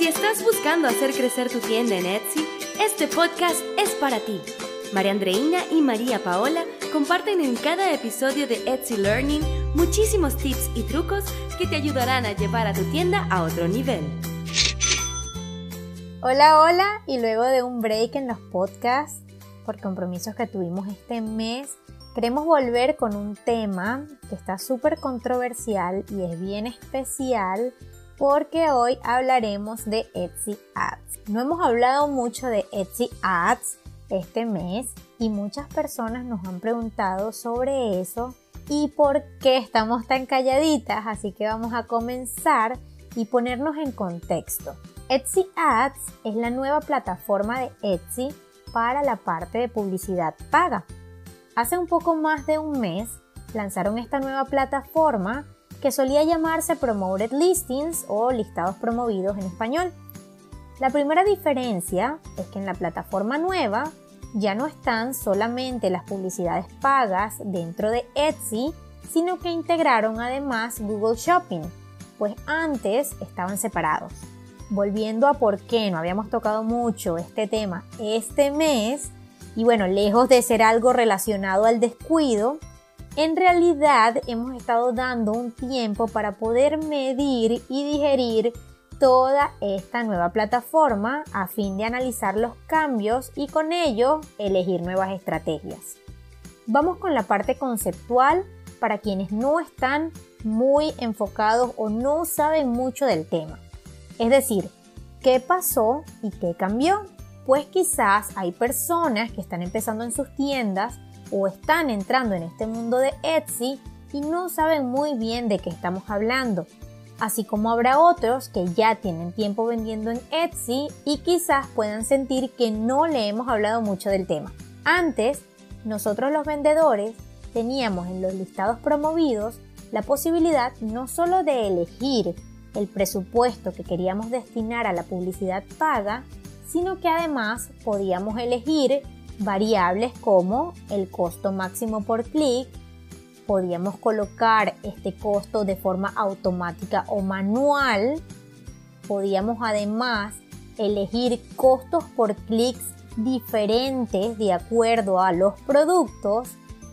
Si estás buscando hacer crecer tu tienda en Etsy, este podcast es para ti. María Andreina y María Paola comparten en cada episodio de Etsy Learning muchísimos tips y trucos que te ayudarán a llevar a tu tienda a otro nivel. Hola, hola, y luego de un break en los podcasts por compromisos que tuvimos este mes, queremos volver con un tema que está súper controversial y es bien especial porque hoy hablaremos de Etsy Ads. No hemos hablado mucho de Etsy Ads este mes y muchas personas nos han preguntado sobre eso y por qué estamos tan calladitas, así que vamos a comenzar y ponernos en contexto. Etsy Ads es la nueva plataforma de Etsy para la parte de publicidad paga. Hace un poco más de un mes lanzaron esta nueva plataforma que solía llamarse Promoted Listings o listados promovidos en español. La primera diferencia es que en la plataforma nueva ya no están solamente las publicidades pagas dentro de Etsy, sino que integraron además Google Shopping, pues antes estaban separados. Volviendo a por qué no habíamos tocado mucho este tema este mes, y bueno, lejos de ser algo relacionado al descuido, en realidad hemos estado dando un tiempo para poder medir y digerir toda esta nueva plataforma a fin de analizar los cambios y con ello elegir nuevas estrategias. Vamos con la parte conceptual para quienes no están muy enfocados o no saben mucho del tema. Es decir, ¿qué pasó y qué cambió? Pues quizás hay personas que están empezando en sus tiendas o están entrando en este mundo de Etsy y no saben muy bien de qué estamos hablando. Así como habrá otros que ya tienen tiempo vendiendo en Etsy y quizás puedan sentir que no le hemos hablado mucho del tema. Antes, nosotros los vendedores teníamos en los listados promovidos la posibilidad no solo de elegir el presupuesto que queríamos destinar a la publicidad paga, sino que además podíamos elegir variables como el costo máximo por clic, podíamos colocar este costo de forma automática o manual, podíamos además elegir costos por clics diferentes de acuerdo a los productos.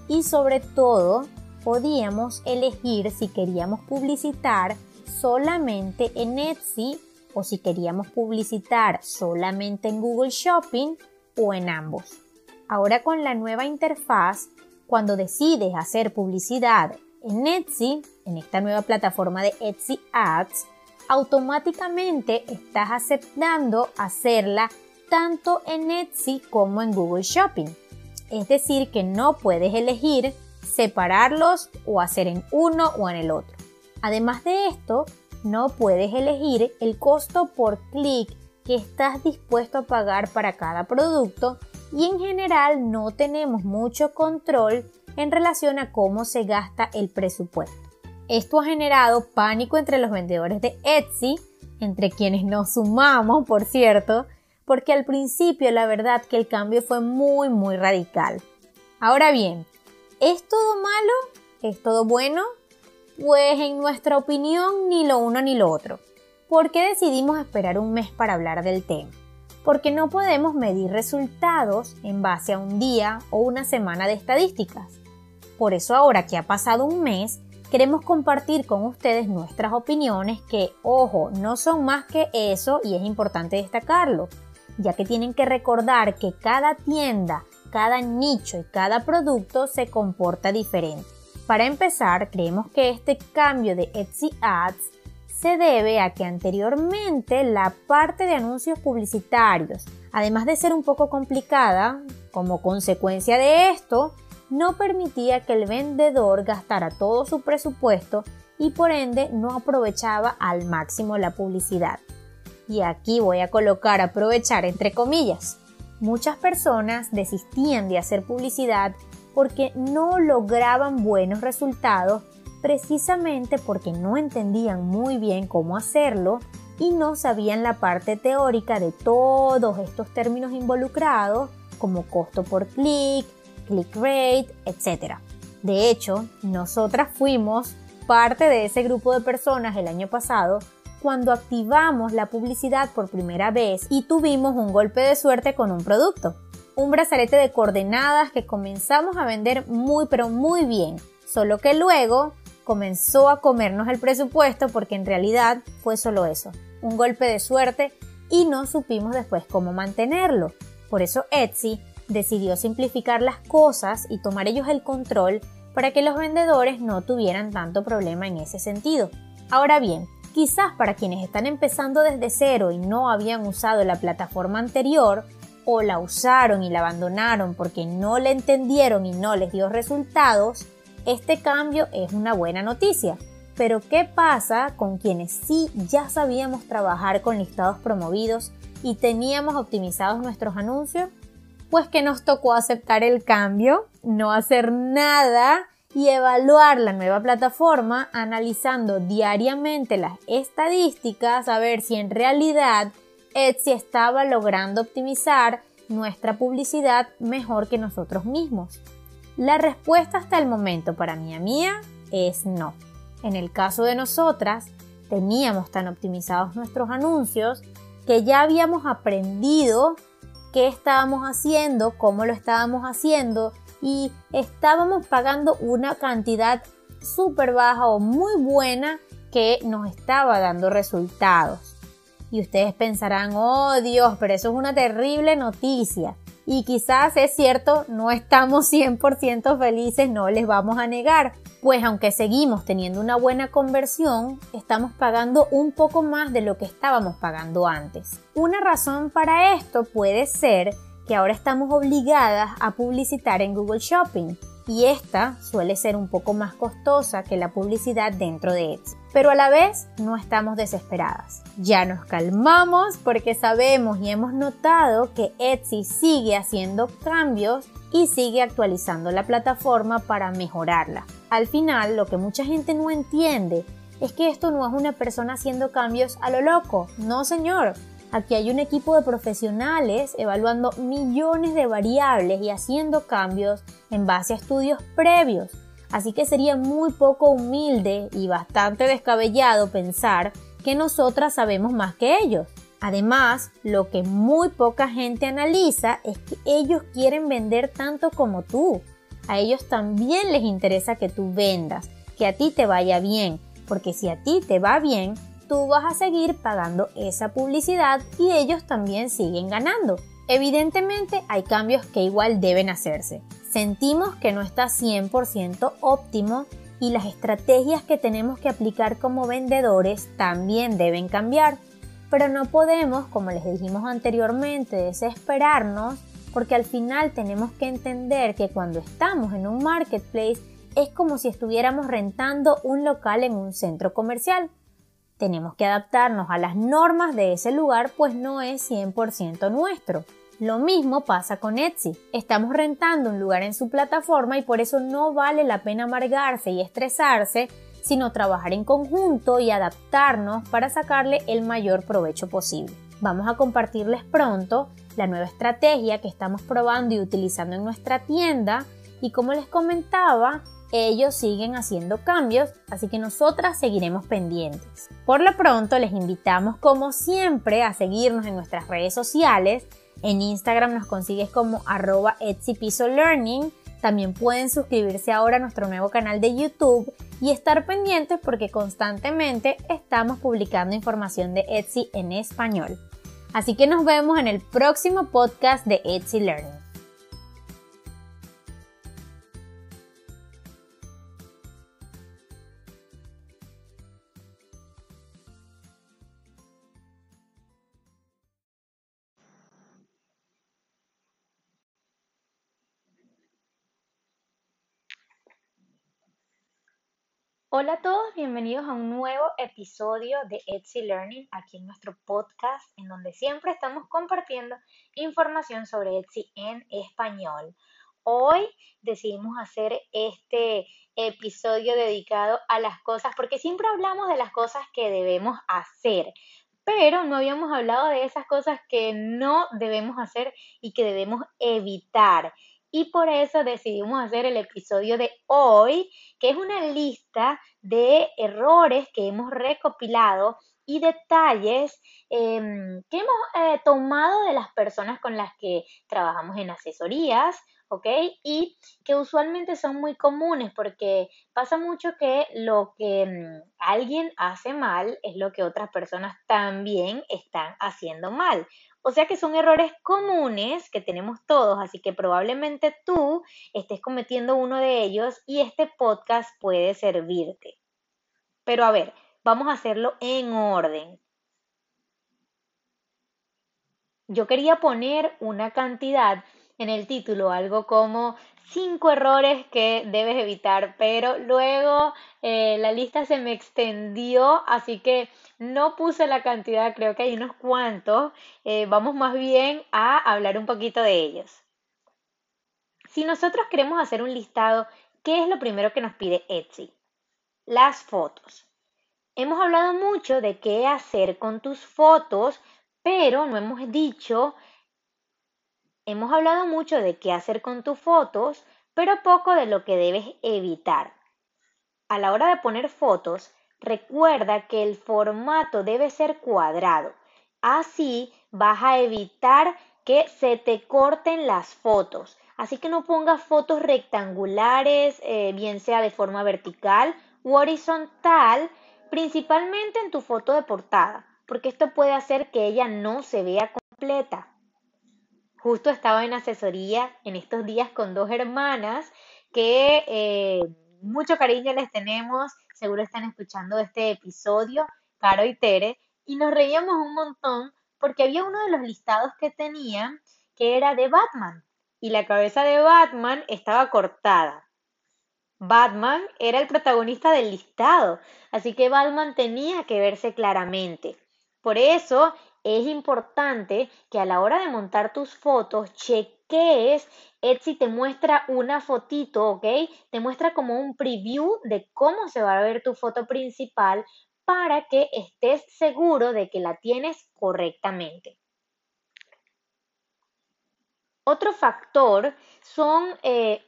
Y sobre todo podíamos elegir si queríamos publicitar solamente en Etsy o si queríamos publicitar solamente en Google Shopping o en ambos. Ahora con la nueva interfaz, cuando decides hacer publicidad en Etsy, en esta nueva plataforma de Etsy Ads, automáticamente estás aceptando hacerla tanto en Etsy como en Google Shopping. Es decir, que no puedes elegir separarlos o hacer en uno o en el otro. Además de esto, no puedes elegir el costo por clic que estás dispuesto a pagar para cada producto y en general no tenemos mucho control en relación a cómo se gasta el presupuesto. Esto ha generado pánico entre los vendedores de Etsy, entre quienes nos sumamos, por cierto, porque al principio la verdad que el cambio fue muy muy radical. Ahora bien, ¿es todo malo? ¿Es todo bueno? Pues en nuestra opinión ni lo uno ni lo otro. ¿Por qué decidimos esperar un mes para hablar del tema? Porque no podemos medir resultados en base a un día o una semana de estadísticas. Por eso ahora que ha pasado un mes, queremos compartir con ustedes nuestras opiniones que, ojo, no son más que eso y es importante destacarlo, ya que tienen que recordar que cada tienda, cada nicho y cada producto se comporta diferente. Para empezar, creemos que este cambio de Etsy Ads se debe a que anteriormente la parte de anuncios publicitarios, además de ser un poco complicada, como consecuencia de esto, no permitía que el vendedor gastara todo su presupuesto y por ende no aprovechaba al máximo la publicidad. Y aquí voy a colocar aprovechar entre comillas. Muchas personas desistían de hacer publicidad porque no lograban buenos resultados precisamente porque no entendían muy bien cómo hacerlo y no sabían la parte teórica de todos estos términos involucrados como costo por clic, click rate, etc. De hecho, nosotras fuimos parte de ese grupo de personas el año pasado cuando activamos la publicidad por primera vez y tuvimos un golpe de suerte con un producto. Un brazalete de coordenadas que comenzamos a vender muy pero muy bien, solo que luego comenzó a comernos el presupuesto porque en realidad fue solo eso, un golpe de suerte y no supimos después cómo mantenerlo. Por eso Etsy decidió simplificar las cosas y tomar ellos el control para que los vendedores no tuvieran tanto problema en ese sentido. Ahora bien, quizás para quienes están empezando desde cero y no habían usado la plataforma anterior, o la usaron y la abandonaron porque no la entendieron y no les dio resultados, este cambio es una buena noticia. Pero ¿qué pasa con quienes sí ya sabíamos trabajar con listados promovidos y teníamos optimizados nuestros anuncios? Pues que nos tocó aceptar el cambio, no hacer nada y evaluar la nueva plataforma analizando diariamente las estadísticas a ver si en realidad Etsy estaba logrando optimizar nuestra publicidad mejor que nosotros mismos. La respuesta hasta el momento para mí mía es no. En el caso de nosotras, teníamos tan optimizados nuestros anuncios que ya habíamos aprendido qué estábamos haciendo, cómo lo estábamos haciendo y estábamos pagando una cantidad súper baja o muy buena que nos estaba dando resultados. Y ustedes pensarán, oh Dios, pero eso es una terrible noticia. Y quizás es cierto, no estamos 100% felices, no les vamos a negar. Pues aunque seguimos teniendo una buena conversión, estamos pagando un poco más de lo que estábamos pagando antes. Una razón para esto puede ser que ahora estamos obligadas a publicitar en Google Shopping y esta suele ser un poco más costosa que la publicidad dentro de Etsy. Pero a la vez no estamos desesperadas. Ya nos calmamos porque sabemos y hemos notado que Etsy sigue haciendo cambios y sigue actualizando la plataforma para mejorarla. Al final, lo que mucha gente no entiende es que esto no es una persona haciendo cambios a lo loco. No, señor. Aquí hay un equipo de profesionales evaluando millones de variables y haciendo cambios en base a estudios previos. Así que sería muy poco humilde y bastante descabellado pensar que nosotras sabemos más que ellos. Además, lo que muy poca gente analiza es que ellos quieren vender tanto como tú. A ellos también les interesa que tú vendas, que a ti te vaya bien, porque si a ti te va bien, tú vas a seguir pagando esa publicidad y ellos también siguen ganando. Evidentemente hay cambios que igual deben hacerse. Sentimos que no está 100% óptimo y las estrategias que tenemos que aplicar como vendedores también deben cambiar. Pero no podemos, como les dijimos anteriormente, desesperarnos porque al final tenemos que entender que cuando estamos en un marketplace es como si estuviéramos rentando un local en un centro comercial. Tenemos que adaptarnos a las normas de ese lugar pues no es 100% nuestro. Lo mismo pasa con Etsy. Estamos rentando un lugar en su plataforma y por eso no vale la pena amargarse y estresarse, sino trabajar en conjunto y adaptarnos para sacarle el mayor provecho posible. Vamos a compartirles pronto la nueva estrategia que estamos probando y utilizando en nuestra tienda y como les comentaba, ellos siguen haciendo cambios, así que nosotras seguiremos pendientes. Por lo pronto, les invitamos como siempre a seguirnos en nuestras redes sociales. En Instagram nos consigues como arroba Learning. También pueden suscribirse ahora a nuestro nuevo canal de YouTube y estar pendientes porque constantemente estamos publicando información de Etsy en español. Así que nos vemos en el próximo podcast de Etsy Learning. Hola a todos, bienvenidos a un nuevo episodio de Etsy Learning aquí en nuestro podcast en donde siempre estamos compartiendo información sobre Etsy en español. Hoy decidimos hacer este episodio dedicado a las cosas porque siempre hablamos de las cosas que debemos hacer, pero no habíamos hablado de esas cosas que no debemos hacer y que debemos evitar y por eso decidimos hacer el episodio de hoy, que es una lista de errores que hemos recopilado y detalles em, que hemos eh, tomado de las personas con las que trabajamos en asesorías, ¿ok? Y que usualmente son muy comunes porque pasa mucho que lo que mm, alguien hace mal es lo que otras personas también están haciendo mal. O sea que son errores comunes que tenemos todos, así que probablemente tú estés cometiendo uno de ellos y este podcast puede servirte. Pero a ver, vamos a hacerlo en orden. Yo quería poner una cantidad en el título, algo como cinco errores que debes evitar, pero luego eh, la lista se me extendió, así que no puse la cantidad, creo que hay unos cuantos. Eh, vamos más bien a hablar un poquito de ellos. Si nosotros queremos hacer un listado, ¿qué es lo primero que nos pide Etsy? Las fotos. Hemos hablado mucho de qué hacer con tus fotos, pero no hemos dicho Hemos hablado mucho de qué hacer con tus fotos, pero poco de lo que debes evitar. A la hora de poner fotos, recuerda que el formato debe ser cuadrado. Así vas a evitar que se te corten las fotos. Así que no pongas fotos rectangulares, eh, bien sea de forma vertical u horizontal, principalmente en tu foto de portada, porque esto puede hacer que ella no se vea completa. Justo estaba en asesoría en estos días con dos hermanas que eh, mucho cariño les tenemos, seguro están escuchando este episodio, Caro y Tere, y nos reíamos un montón porque había uno de los listados que tenían que era de Batman y la cabeza de Batman estaba cortada. Batman era el protagonista del listado, así que Batman tenía que verse claramente. Por eso es importante que a la hora de montar tus fotos cheques Etsy te muestra una fotito, ¿ok? Te muestra como un preview de cómo se va a ver tu foto principal para que estés seguro de que la tienes correctamente. Otro factor son, eh,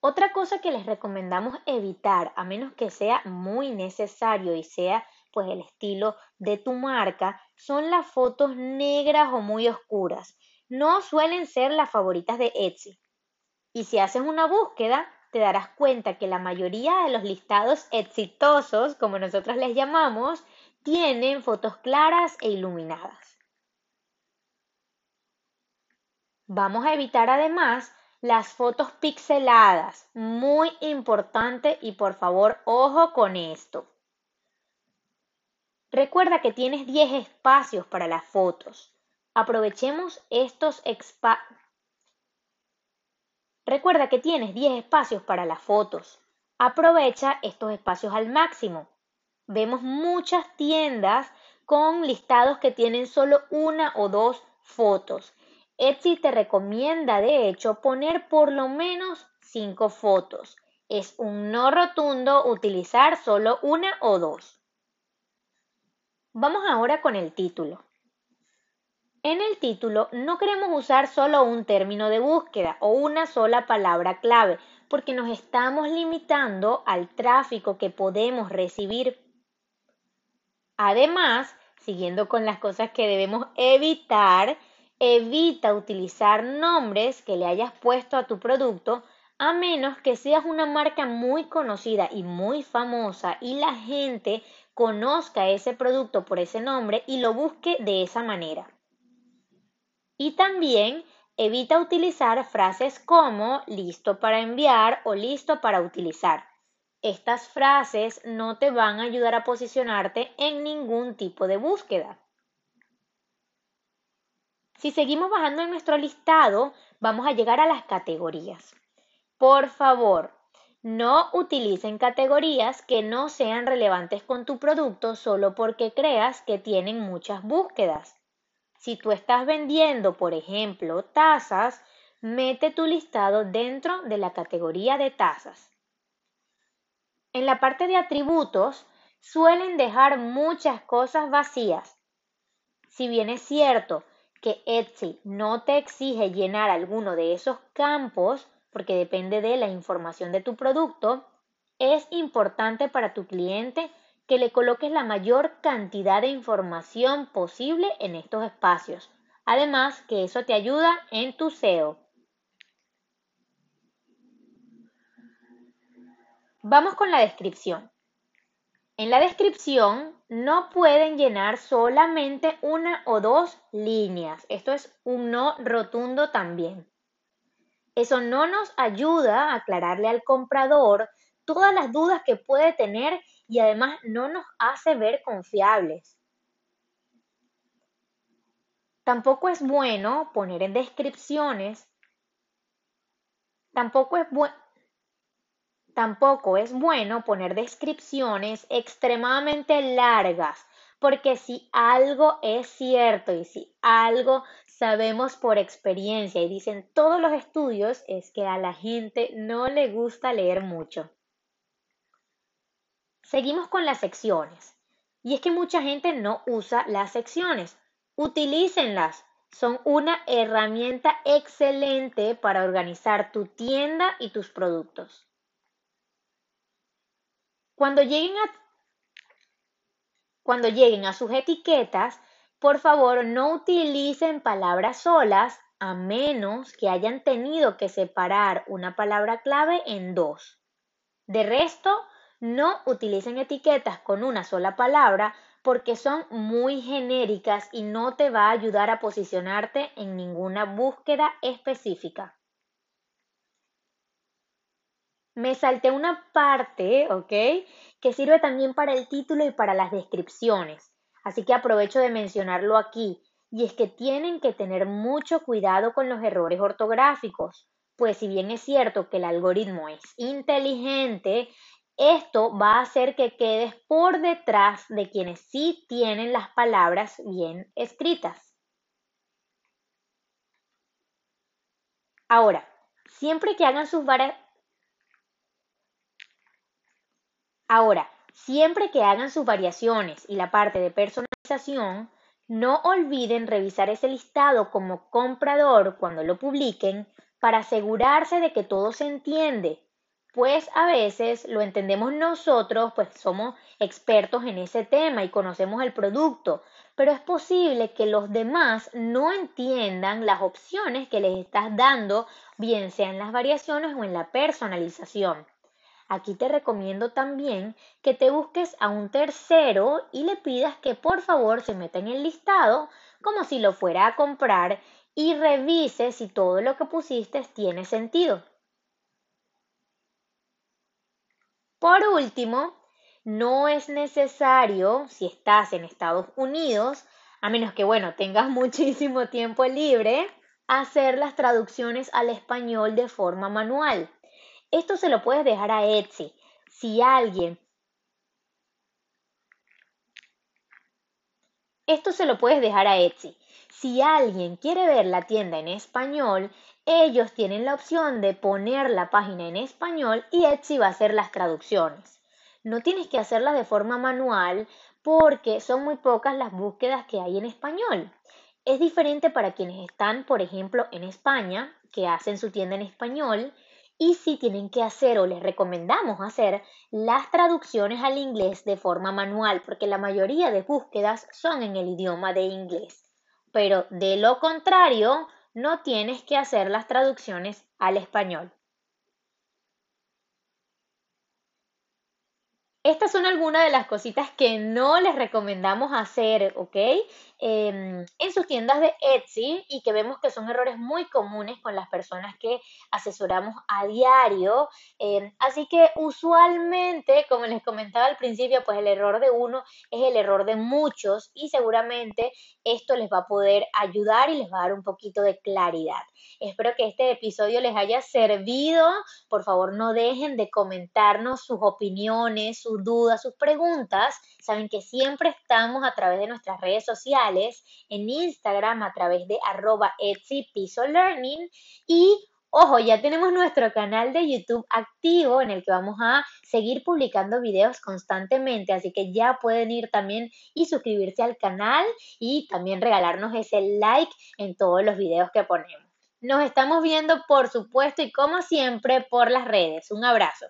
otra cosa que les recomendamos evitar, a menos que sea muy necesario y sea pues el estilo de tu marca, son las fotos negras o muy oscuras. No suelen ser las favoritas de Etsy. Y si haces una búsqueda, te darás cuenta que la mayoría de los listados exitosos, como nosotros les llamamos, tienen fotos claras e iluminadas. Vamos a evitar además las fotos pixeladas, muy importante y por favor ojo con esto. Recuerda que tienes 10 espacios para las fotos. Aprovechemos estos Recuerda que tienes 10 espacios para las fotos. Aprovecha estos espacios al máximo. Vemos muchas tiendas con listados que tienen solo una o dos fotos. Etsy te recomienda, de hecho, poner por lo menos 5 fotos. Es un no rotundo utilizar solo una o dos. Vamos ahora con el título. En el título no queremos usar solo un término de búsqueda o una sola palabra clave, porque nos estamos limitando al tráfico que podemos recibir. Además, siguiendo con las cosas que debemos evitar, evita utilizar nombres que le hayas puesto a tu producto a menos que seas una marca muy conocida y muy famosa y la gente conozca ese producto por ese nombre y lo busque de esa manera. Y también evita utilizar frases como listo para enviar o listo para utilizar. Estas frases no te van a ayudar a posicionarte en ningún tipo de búsqueda. Si seguimos bajando en nuestro listado, vamos a llegar a las categorías. Por favor, no utilicen categorías que no sean relevantes con tu producto solo porque creas que tienen muchas búsquedas. Si tú estás vendiendo, por ejemplo, tazas, mete tu listado dentro de la categoría de tazas. En la parte de atributos suelen dejar muchas cosas vacías. Si bien es cierto que Etsy no te exige llenar alguno de esos campos, porque depende de la información de tu producto, es importante para tu cliente que le coloques la mayor cantidad de información posible en estos espacios. Además, que eso te ayuda en tu SEO. Vamos con la descripción. En la descripción no pueden llenar solamente una o dos líneas. Esto es un no rotundo también. Eso no nos ayuda a aclararle al comprador todas las dudas que puede tener y además no nos hace ver confiables. Tampoco es bueno poner en descripciones, tampoco es Tampoco es bueno poner descripciones extremadamente largas, porque si algo es cierto y si algo sabemos por experiencia y dicen todos los estudios es que a la gente no le gusta leer mucho. Seguimos con las secciones. Y es que mucha gente no usa las secciones. Utilícenlas. Son una herramienta excelente para organizar tu tienda y tus productos. Cuando lleguen a, cuando lleguen a sus etiquetas, por favor no utilicen palabras solas a menos que hayan tenido que separar una palabra clave en dos. De resto, no utilicen etiquetas con una sola palabra porque son muy genéricas y no te va a ayudar a posicionarte en ninguna búsqueda específica. Me salté una parte, ¿ok? Que sirve también para el título y para las descripciones. Así que aprovecho de mencionarlo aquí. Y es que tienen que tener mucho cuidado con los errores ortográficos. Pues si bien es cierto que el algoritmo es inteligente, esto va a hacer que quedes por detrás de quienes sí tienen las palabras bien escritas. Ahora, siempre que hagan sus, Ahora, siempre que hagan sus variaciones y la parte de personalización, no olviden revisar ese listado como comprador cuando lo publiquen para asegurarse de que todo se entiende, pues a veces lo entendemos nosotros, pues somos expertos en ese tema y conocemos el producto, pero es posible que los demás no entiendan las opciones que les estás dando, bien sea en las variaciones o en la personalización. Aquí te recomiendo también que te busques a un tercero y le pidas que por favor se meta en el listado como si lo fuera a comprar y revise si todo lo que pusiste tiene sentido. Por último, no es necesario, si estás en Estados Unidos, a menos que, bueno, tengas muchísimo tiempo libre, hacer las traducciones al español de forma manual. Esto se lo puedes dejar a Etsy. Si alguien... Esto se lo puedes dejar a Etsy. Si alguien quiere ver la tienda en español, ellos tienen la opción de poner la página en español y Etsy va a hacer las traducciones. No tienes que hacerlas de forma manual porque son muy pocas las búsquedas que hay en español. Es diferente para quienes están, por ejemplo, en España, que hacen su tienda en español, y si tienen que hacer o les recomendamos hacer las traducciones al inglés de forma manual, porque la mayoría de búsquedas son en el idioma de inglés. Pero de lo contrario, no tienes que hacer las traducciones al español. Estas son algunas de las cositas que no les recomendamos hacer, ¿ok? Em, en sus tiendas de Etsy y que vemos que son errores muy comunes con las personas que asesoramos a diario. Em, así que usualmente, como les comentaba al principio, pues el error de uno es el error de muchos y seguramente esto les va a poder ayudar y les va a dar un poquito de claridad. Espero que este episodio les haya servido. Por favor, no dejen de comentarnos sus opiniones, sus dudas, sus preguntas. Saben que siempre estamos a través de nuestras redes en Instagram a través de arroba Etsy Piso Learning y Ojo, ya tenemos nuestro canal de YouTube activo en el que vamos a seguir publicando videos constantemente, así que ya pueden ir también y suscribirse al canal y también regalarnos ese like en todos los videos que ponemos. Nos estamos viendo, por supuesto, y como siempre, por las redes. Un abrazo.